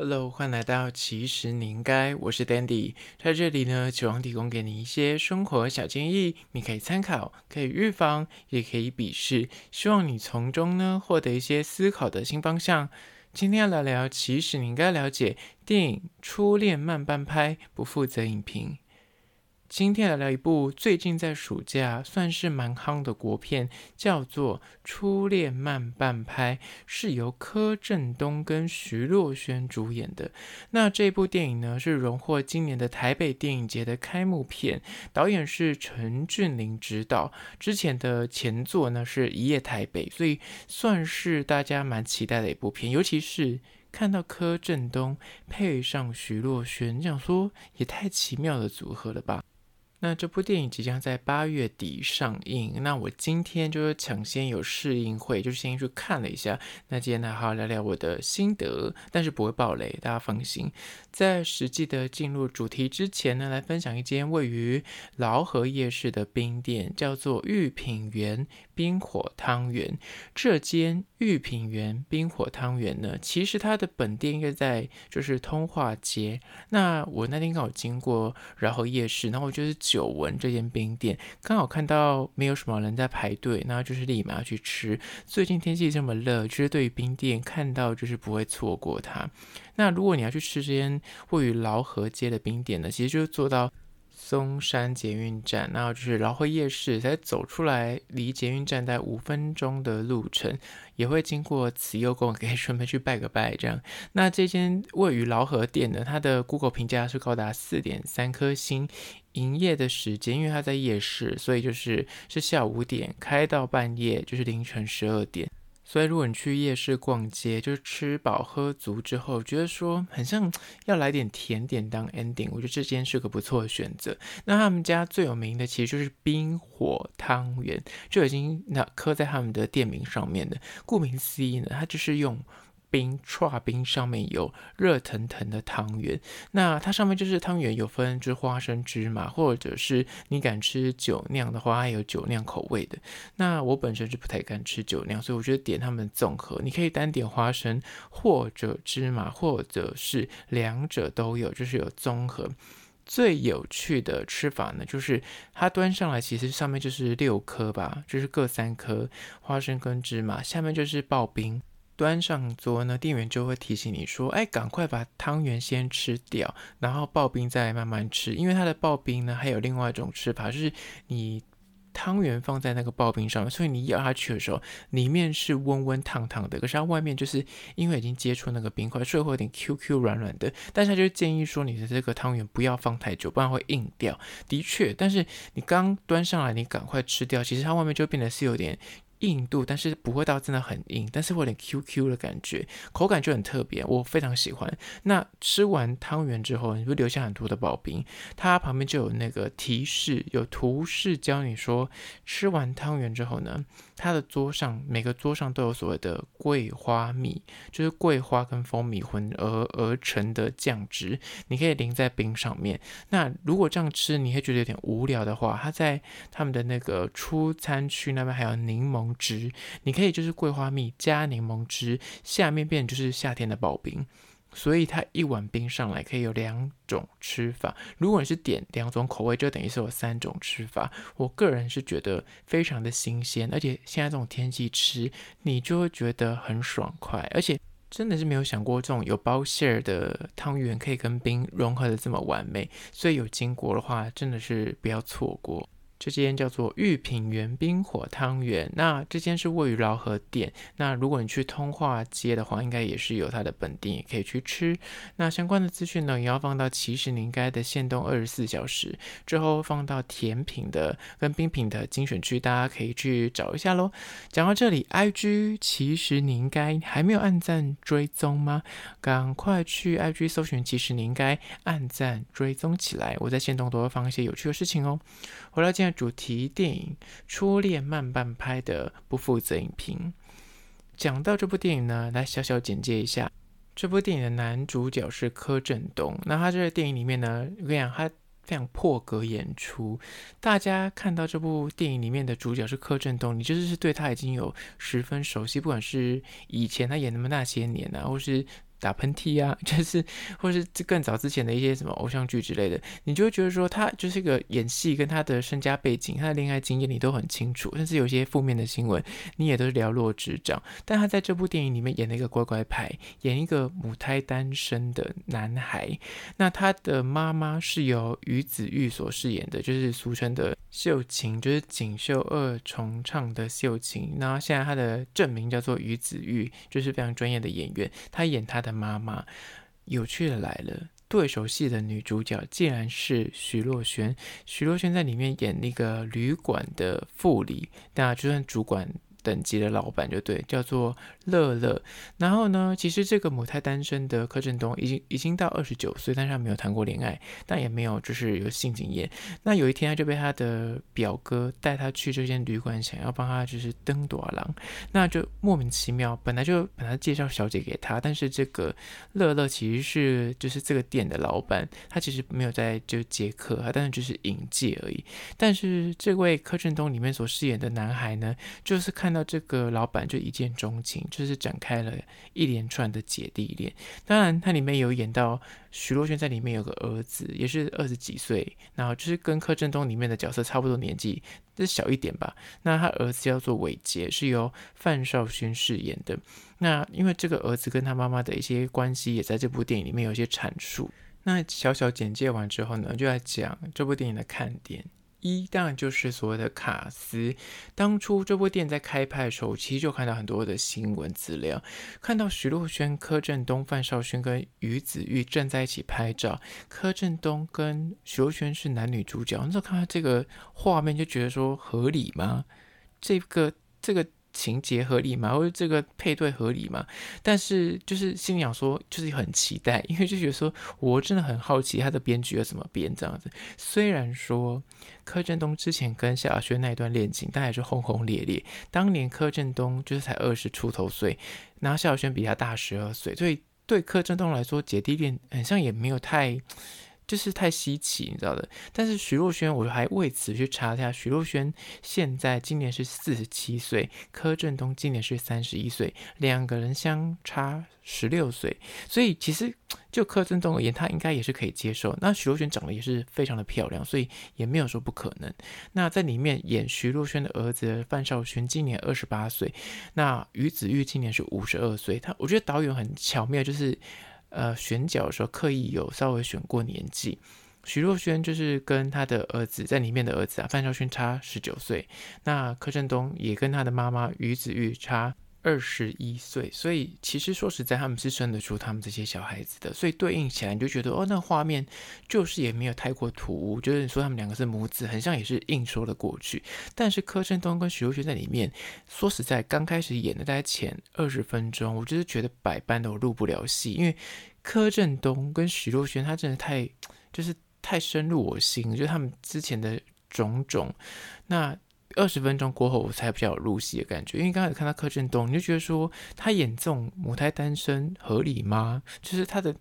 Hello，欢迎来到其实你应该，我是 Dandy，在这里呢，希望提供给你一些生活小建议，你可以参考，可以预防，也可以鄙视，希望你从中呢获得一些思考的新方向。今天要聊聊，其实你应该了解电影《初恋慢半拍》，不负责影评。今天来聊一部最近在暑假算是蛮夯的国片，叫做《初恋慢半拍》，是由柯震东跟徐若瑄主演的。那这部电影呢，是荣获今年的台北电影节的开幕片，导演是陈俊霖执导。之前的前作呢是一夜台北，所以算是大家蛮期待的一部片，尤其是看到柯震东配上徐若瑄，你想说也太奇妙的组合了吧？那这部电影即将在八月底上映，那我今天就是抢先有试映会，就是先去看了一下。那今天呢，好好聊聊我的心得，但是不会爆雷，大家放心。在实际的进入主题之前呢，来分享一间位于劳合夜市的冰店，叫做御品园冰火汤圆。这间御品园冰火汤圆呢，其实它的本店应该在就是通化街。那我那天刚好经过劳合夜市，然后我就是。久闻这间冰店，刚好看到没有什么人在排队，然后就是立马要去吃。最近天气这么热，其实对于冰店看到就是不会错过它。那如果你要去吃这间位于劳合街的冰店呢，其实就是坐到松山捷运站，然后就是劳合夜市，才走出来，离捷运站大概五分钟的路程，也会经过慈祐宫，可以顺便去拜个拜。这样，那这间位于劳合店的，它的 Google 评价是高达四点三颗星。营业的时间，因为它在夜市，所以就是是下午五点开到半夜，就是凌晨十二点。所以如果你去夜市逛街，就是吃饱喝足之后，觉得说很像要来点甜点当 ending，我觉得这间是个不错的选择。那他们家最有名的其实就是冰火汤圆，就已经那刻在他们的店名上面的。顾名思义呢，它就是用。冰串冰上面有热腾腾的汤圆，那它上面就是汤圆有分，就是花生芝麻，或者是你敢吃酒酿的话，还有酒酿口味的。那我本身是不太敢吃酒酿，所以我觉得点他们综合，你可以单点花生，或者芝麻，或者是两者都有，就是有综合。最有趣的吃法呢，就是它端上来，其实上面就是六颗吧，就是各三颗花生跟芝麻，下面就是刨冰。端上桌呢，店员就会提醒你说：“哎，赶快把汤圆先吃掉，然后刨冰再慢慢吃。因为它的刨冰呢，还有另外一种吃法，就是你汤圆放在那个刨冰上面，所以你咬下去的时候，里面是温温烫烫的，可是它外面就是因为已经接触那个冰块，所以会有点 Q Q 软软的。但是他就建议说，你的这个汤圆不要放太久，不然会硬掉。的确，但是你刚端上来，你赶快吃掉，其实它外面就变得是有点。”硬度，但是不会到真的很硬，但是会有点 QQ 的感觉，口感就很特别，我非常喜欢。那吃完汤圆之后，你会留下很多的刨冰，它旁边就有那个提示，有图示教你说，吃完汤圆之后呢，它的桌上每个桌上都有所谓的桂花蜜，就是桂花跟蜂蜜混合而成的酱汁，你可以淋在冰上面。那如果这样吃你会觉得有点无聊的话，它在他们的那个出餐区那边还有柠檬汁，你可以就是桂花蜜加柠檬汁，下面变就是夏天的刨冰，所以它一碗冰上来可以有两种吃法。如果你是点两种口味，就等于是有三种吃法。我个人是觉得非常的新鲜，而且现在这种天气吃，你就会觉得很爽快，而且真的是没有想过这种有包馅儿的汤圆可以跟冰融合的这么完美，所以有经过的话，真的是不要错过。这间叫做御品园冰火汤圆，那这间是位于饶河店。那如果你去通化街的话，应该也是有它的本店，也可以去吃。那相关的资讯呢，也要放到其实你应该的限动二十四小时之后，放到甜品的跟冰品的精选区，大家可以去找一下喽。讲到这里，IG 其实你应该还没有按赞追踪吗？赶快去 IG 搜寻，其实你应该按赞追踪起来。我在限动都会放一些有趣的事情哦。回到今天主题，电影《初恋慢半拍》的不负责影评。讲到这部电影呢，来小小简介一下。这部电影的男主角是柯震东。那他这个电影里面呢，我跟你讲，他非常破格演出。大家看到这部电影里面的主角是柯震东，你就是对他已经有十分熟悉，不管是以前他演的那么那些年啊，或是打喷嚏啊，就是或是更早之前的一些什么偶像剧之类的，你就会觉得说他就是一个演戏跟他的身家背景、他的恋爱经验你都很清楚，甚至有些负面的新闻你也都是了若指掌。但他在这部电影里面演了一个乖乖牌，演一个母胎单身的男孩。那他的妈妈是由于子玉所饰演的，就是俗称的秀琴，就是锦绣二重唱的秀琴。那现在她的正名叫做于子玉，就是非常专业的演员，她演她的妈妈。有趣的来了，对手戏的女主角竟然是徐若瑄。徐若瑄在里面演那个旅馆的副理，那就算主管。等级的老板就对，叫做乐乐。然后呢，其实这个母胎单身的柯震东已经已经到二十九岁，但是他没有谈过恋爱，但也没有就是有性经验。那有一天他就被他的表哥带他去这间旅馆，想要帮他就是登短廊，那就莫名其妙，本来就本来介绍小姐给他，但是这个乐乐其实是就是这个店的老板，他其实没有在就接客，他但是就是引介而已。但是这位柯震东里面所饰演的男孩呢，就是看到。这个老板就一见钟情，就是展开了一连串的姐弟恋。当然，它里面有演到徐若瑄在里面有个儿子，也是二十几岁，然后就是跟柯震东里面的角色差不多年纪，就是小一点吧。那他儿子叫做伟杰，是由范少勋饰演的。那因为这个儿子跟他妈妈的一些关系，也在这部电影里面有一些阐述。那小小简介完之后呢，就来讲这部电影的看点。一当然就是所谓的卡司。当初这部电影在开拍的时候，其实就看到很多的新闻资料，看到徐若瑄、柯震东、范少勋跟于子玉站在一起拍照，柯震东跟徐若瑄是男女主角。那时候看到这个画面，就觉得说合理吗？这个这个。情节合理吗？或者这个配对合理吗？但是就是心里想说，就是很期待，因为就觉得说我真的很好奇他的编剧要怎么编这样子。虽然说柯震东之前跟萧亚轩那一段恋情，但也是轰轰烈烈。当年柯震东就是才二十出头岁，然后萧亚轩比他大十二岁，所以对柯震东来说，姐弟恋好像也没有太。就是太稀奇，你知道的。但是徐若瑄，我还为此去查一下，徐若瑄现在今年是四十七岁，柯震东今年是三十一岁，两个人相差十六岁，所以其实就柯震东而言，他应该也是可以接受。那徐若瑄长得也是非常的漂亮，所以也没有说不可能。那在里面演徐若瑄的儿子范少勋今年二十八岁，那于子玉今年是五十二岁。他我觉得导演很巧妙，就是。呃，选角的时候刻意有稍微选过年纪，徐若瑄就是跟他的儿子在里面的儿子啊，范少勋差十九岁，那柯震东也跟他的妈妈于子玉差二十一岁，所以其实说实在，他们是生得出他们这些小孩子的，所以对应起来你就觉得哦，那画面就是也没有太过突兀，就是说他们两个是母子，很像也是硬说了过去。但是柯震东跟徐若瑄在里面，说实在，刚开始演的大概前二十分钟，我就是觉得百般都入不了戏，因为柯震东跟徐若瑄他真的太就是太深入我心，就是他们之前的种种，那。二十分钟过后，我才比较有入戏的感觉。因为刚开始看到柯震东，你就觉得说他演这种母胎单身合理吗？就是他的。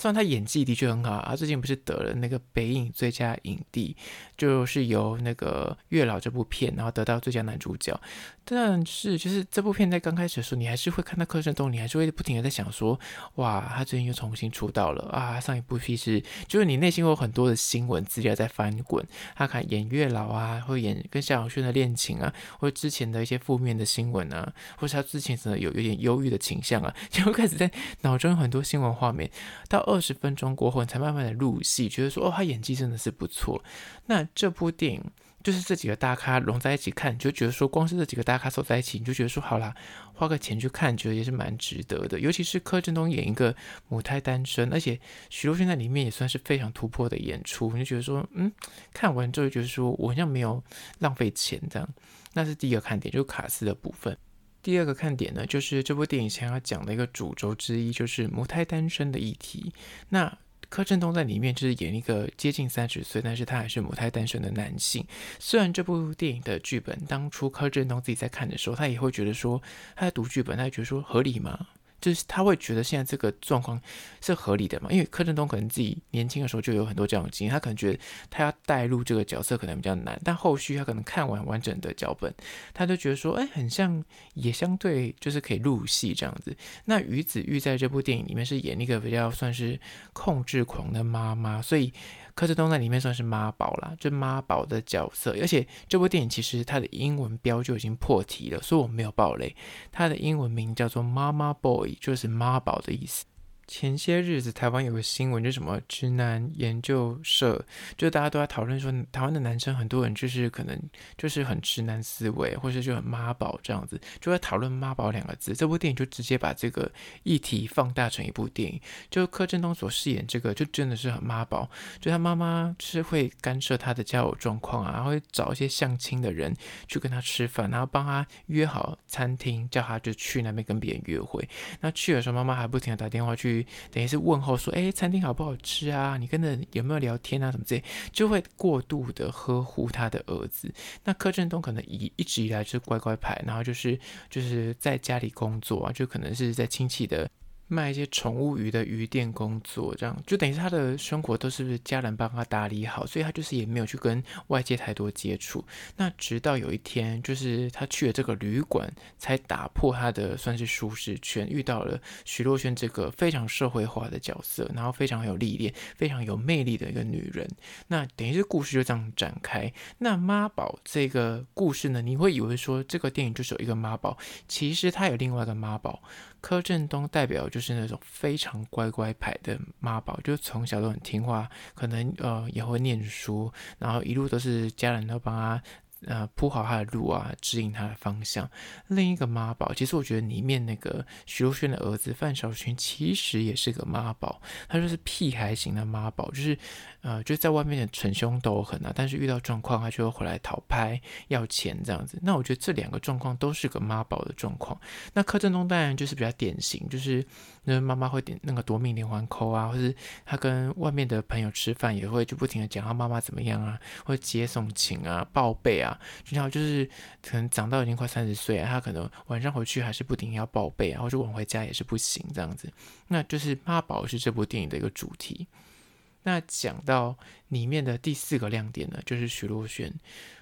虽然他演技的确很好，他最近不是得了那个北影最佳影帝，就是由那个《月老》这部片，然后得到最佳男主角。但是，就是这部片在刚开始的时候，你还是会看到柯震东，你还是会不停的在想说，哇，他最近又重新出道了啊！上一部戏是，就是你内心有很多的新闻资料在翻滚。他看演《月老》啊，会演跟萧亚轩的恋情啊，或之前的一些负面的新闻啊，或是他之前真的有有点忧郁的倾向啊，就会开始在脑中有很多新闻画面到。二十分钟过后，你才慢慢的入戏，觉得说哦，他演技真的是不错。那这部电影就是这几个大咖融在一起看，你就觉得说，光是这几个大咖走在一起，你就觉得说，好啦，花个钱去看，觉得也是蛮值得的。尤其是柯震东演一个母胎单身，而且徐若瑄在里面也算是非常突破的演出，你就觉得说，嗯，看完之后就觉得说我好像没有浪费钱这样。那是第一个看点，就是卡司的部分。第二个看点呢，就是这部电影想要讲的一个主轴之一，就是母胎单身的议题。那柯震东在里面就是演一个接近三十岁，但是他还是母胎单身的男性。虽然这部电影的剧本当初柯震东自己在看的时候，他也会觉得说，他在读剧本，他觉得说合理吗？就是他会觉得现在这个状况是合理的嘛？因为柯震东可能自己年轻的时候就有很多这样的经验，他可能觉得他要带入这个角色可能比较难，但后续他可能看完完整的脚本，他就觉得说，哎，很像，也相对就是可以入戏这样子。那于子玉在这部电影里面是演一个比较算是控制狂的妈妈，所以。柯震东在里面算是妈宝啦，就妈宝的角色，而且这部电影其实它的英文标就已经破题了，所以我没有爆雷。它的英文名叫做《妈妈 Boy》，就是妈宝的意思。前些日子，台湾有个新闻，就什么直男研究社，就大家都在讨论说，台湾的男生很多人就是可能就是很直男思维，或者就很妈宝这样子，就在讨论妈宝两个字。这部电影就直接把这个议题放大成一部电影，就柯震东所饰演这个，就真的是很妈宝，就他妈妈是会干涉他的交友状况啊，然后会找一些相亲的人去跟他吃饭，然后帮他约好餐厅，叫他就去那边跟别人约会。那去的时候，妈妈还不停的打电话去。等于是问候说，哎，餐厅好不好吃啊？你跟人有没有聊天啊？什么之类，就会过度的呵护他的儿子。那柯震东可能以一直以来就是乖乖牌，然后就是就是在家里工作啊，就可能是在亲戚的。卖一些宠物鱼的鱼店工作，这样就等于他的生活都是家人帮他打理好，所以他就是也没有去跟外界太多接触。那直到有一天，就是他去了这个旅馆，才打破他的算是舒适圈，遇到了徐若瑄这个非常社会化的角色，然后非常有历练、非常有魅力的一个女人。那等于是故事就这样展开。那妈宝这个故事呢，你会以为说这个电影就是有一个妈宝，其实他有另外一个妈宝。柯震东代表就是那种非常乖乖牌的妈宝，就从小都很听话，可能呃也会念书，然后一路都是家人都帮他。呃，铺好他的路啊，指引他的方向。另一个妈宝，其实我觉得里面那个徐若瑄的儿子范晓萱，其实也是个妈宝。他就是屁孩型的妈宝，就是呃，就在外面的逞凶斗狠啊，但是遇到状况，他就会回来讨拍要钱这样子。那我觉得这两个状况都是个妈宝的状况。那柯震东当然就是比较典型，就是那妈妈会点那个夺命连环 call 啊，或是他跟外面的朋友吃饭也会就不停的讲他妈妈怎么样啊，会接送情啊，报备啊。然后就是可能长到已经快三十岁啊，他可能晚上回去还是不停要报备啊，或者晚回家也是不行这样子。那就是妈宝是这部电影的一个主题。那讲到里面的第四个亮点呢，就是徐若瑄。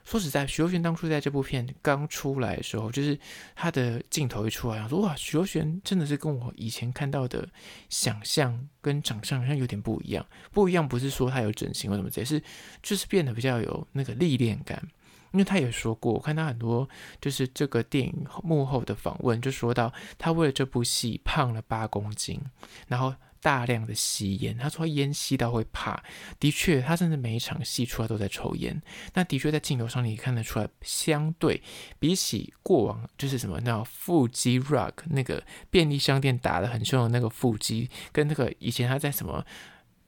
说实在，徐若瑄当初在这部片刚出来的时候，就是她的镜头一出来，我说哇，徐若瑄真的是跟我以前看到的想象跟长相好像有点不一样。不一样不是说她有整形或什么，只是就是变得比较有那个历练感。因为他也说过，我看他很多就是这个电影幕后的访问，就说到他为了这部戏胖了八公斤，然后大量的吸烟，他说烟吸到会怕。的确，他甚至每一场戏出来都在抽烟。那的确在镜头上你看得出来，相对比起过往就是什么那腹肌 rock 那个便利商店打得很凶的那个腹肌，跟那个以前他在什么。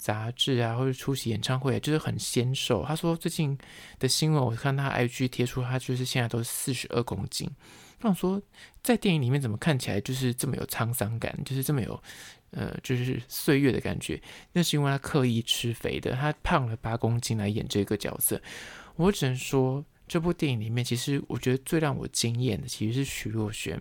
杂志啊，或者出席演唱会，就是很纤瘦。他说最近的新闻，我看他 IG 贴出，他就是现在都是四十二公斤。那我说在电影里面怎么看起来就是这么有沧桑感，就是这么有呃，就是岁月的感觉？那是因为他刻意吃肥的，他胖了八公斤来演这个角色。我只能说，这部电影里面，其实我觉得最让我惊艳的其实是徐若瑄，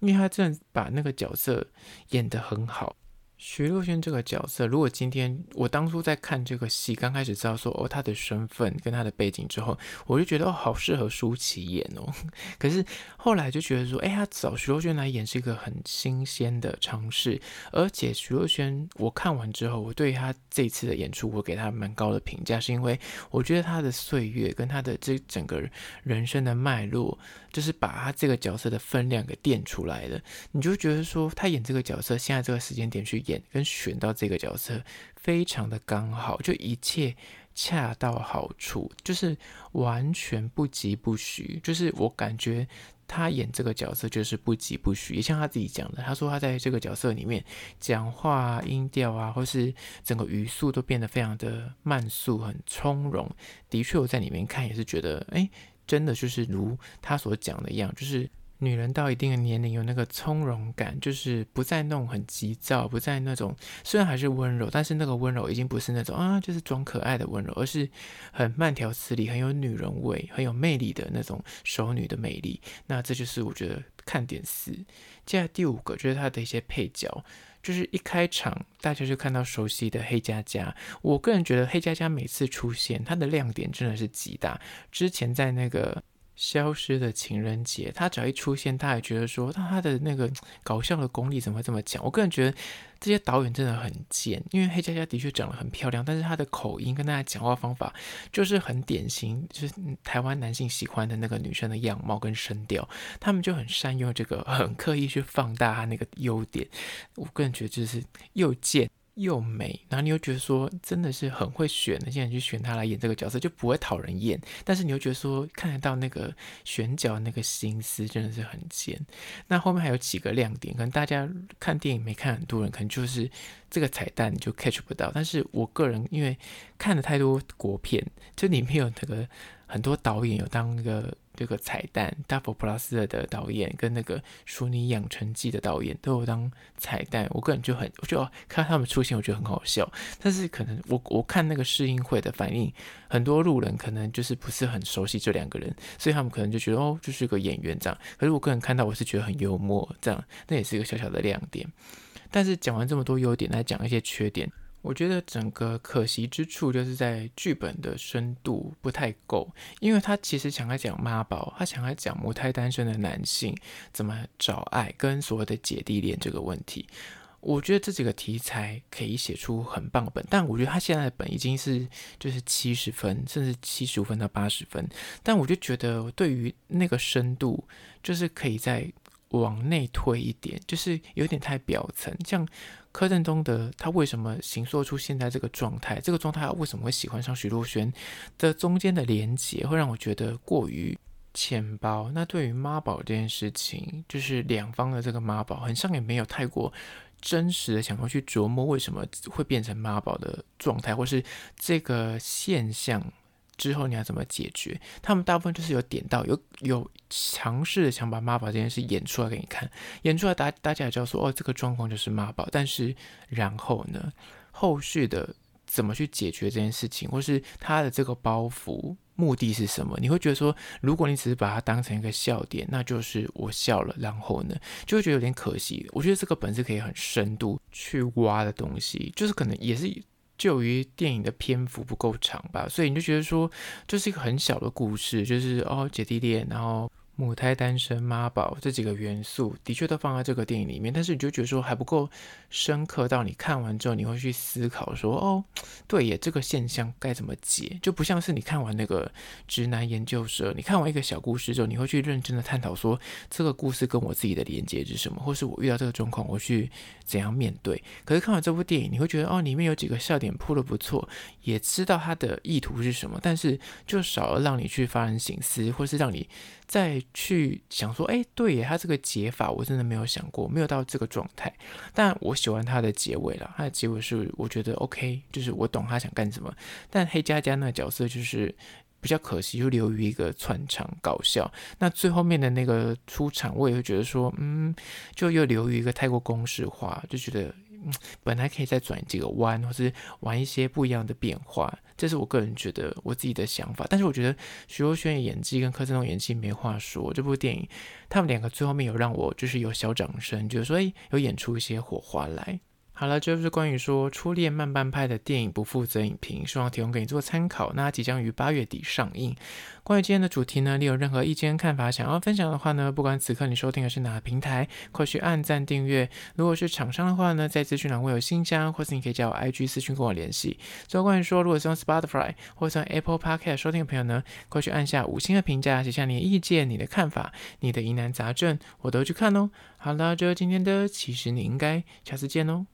因为她真的把那个角色演得很好。徐若瑄这个角色，如果今天我当初在看这个戏，刚开始知道说哦，她的身份跟她的背景之后，我就觉得哦，好适合舒淇演哦。可是后来就觉得说，哎，他找徐若瑄来演是一个很新鲜的尝试，而且徐若瑄，我看完之后，我对她这次的演出，我给她蛮高的评价，是因为我觉得她的岁月跟她的这整个人生的脉络，就是把她这个角色的分量给垫出来了。你就觉得说，她演这个角色，现在这个时间点去演。演跟选到这个角色非常的刚好，就一切恰到好处，就是完全不疾不徐。就是我感觉他演这个角色就是不疾不徐，也像他自己讲的，他说他在这个角色里面讲话音调啊，或是整个语速都变得非常的慢速，很从容。的确，我在里面看也是觉得，哎，真的就是如他所讲的一样，就是。女人到一定的年龄有那个从容感，就是不再那种很急躁，不再那种虽然还是温柔，但是那个温柔已经不是那种啊，就是装可爱的温柔，而是很慢条斯理、很有女人味、很有魅力的那种熟女的魅力。那这就是我觉得看点四。接下来第五个就是他的一些配角，就是一开场大家就看到熟悉的黑佳佳。我个人觉得黑佳佳每次出现，他的亮点真的是极大。之前在那个。消失的情人节，他只要一出现，他还觉得说，那他的那个搞笑的功力怎么会这么强？我个人觉得这些导演真的很贱，因为黑佳佳的确长得很漂亮，但是她的口音跟大家讲话方法就是很典型，就是台湾男性喜欢的那个女生的样貌跟声调，他们就很善用这个，很刻意去放大他那个优点。我个人觉得就是又贱。又美，然后你又觉得说真的是很会选的，现在去选他来演这个角色就不会讨人厌，但是你又觉得说看得到那个选角那个心思真的是很贱。那后面还有几个亮点，可能大家看电影没看，很多人可能就是这个彩蛋就 catch 不到，但是我个人因为看了太多国片，就里面有那个很多导演有当那个。这个彩蛋，大佛普拉斯的导演跟那个《淑女养成记》的导演都有当彩蛋，我个人就很，我就看他们出现，我觉得很好笑。但是可能我我看那个试映会的反应，很多路人可能就是不是很熟悉这两个人，所以他们可能就觉得哦，就是个演员这样。可是我个人看到，我是觉得很幽默，这样那也是一个小小的亮点。但是讲完这么多优点，来讲一些缺点。我觉得整个可惜之处就是在剧本的深度不太够，因为他其实想要讲妈宝，他想要讲母胎单身的男性怎么找爱跟所谓的姐弟恋这个问题。我觉得这几个题材可以写出很棒的本，但我觉得他现在的本已经是就是七十分，甚至七十五分到八十分，但我就觉得对于那个深度，就是可以再往内推一点，就是有点太表层，像。柯震东的他为什么形塑出现在这个状态？这个状态为什么会喜欢上徐若瑄的中间的连结，会让我觉得过于浅薄。那对于妈宝这件事情，就是两方的这个妈宝，好像也没有太过真实的想要去琢磨为什么会变成妈宝的状态，或是这个现象。之后你要怎么解决？他们大部分就是有点到，有有尝试的想把妈宝这件事演出来给你看，演出来大大家也知道说哦，这个状况就是妈宝。但是然后呢，后续的怎么去解决这件事情，或是他的这个包袱目的是什么？你会觉得说，如果你只是把它当成一个笑点，那就是我笑了，然后呢，就会觉得有点可惜。我觉得这个本是可以很深度去挖的东西，就是可能也是。就于电影的篇幅不够长吧，所以你就觉得说，这是一个很小的故事，就是哦姐弟恋，然后。母胎单身、妈宝这几个元素的确都放在这个电影里面，但是你就觉得说还不够深刻到你看完之后你会去思考说哦，对耶，这个现象该怎么解？就不像是你看完那个直男研究社，你看完一个小故事之后，你会去认真的探讨说这个故事跟我自己的连接是什么，或是我遇到这个状况我去怎样面对。可是看完这部电影，你会觉得哦，里面有几个笑点铺得不错，也知道他的意图是什么，但是就少了让你去发人省思，或是让你。再去想说，哎，对耶，他这个解法我真的没有想过，没有到这个状态。但我喜欢他的结尾了，他的结尾是我觉得 OK，就是我懂他想干什么。但黑佳佳那个角色就是比较可惜，就流于一个串场搞笑。那最后面的那个出场，我也会觉得说，嗯，就又流于一个太过公式化，就觉得。嗯，本来可以再转几个弯，或是玩一些不一样的变化，这是我个人觉得我自己的想法。但是我觉得徐若瑄的演技跟柯震东演技没话说。这部电影他们两个最后面有让我就是有小掌声，就是说诶，有演出一些火花来。好了，这就是关于说初恋慢半拍的电影不负责影评，希望提供给你做参考。那即将于八月底上映。关于今天的主题呢，你有任何意见看法想要分享的话呢，不管此刻你收听的是哪个平台，快去按赞订阅。如果是厂商的话呢，在资讯栏会有信箱，或是你可以加我 IG 私讯跟我联系。最后关于说，如果是用 Spotify 或是用 Apple Podcast 收听的朋友呢，快去按下五星的评价，写下你的意见、你的看法、你的疑难杂症，我都去看哦。好了，这就是今天的，其实你应该下次见哦。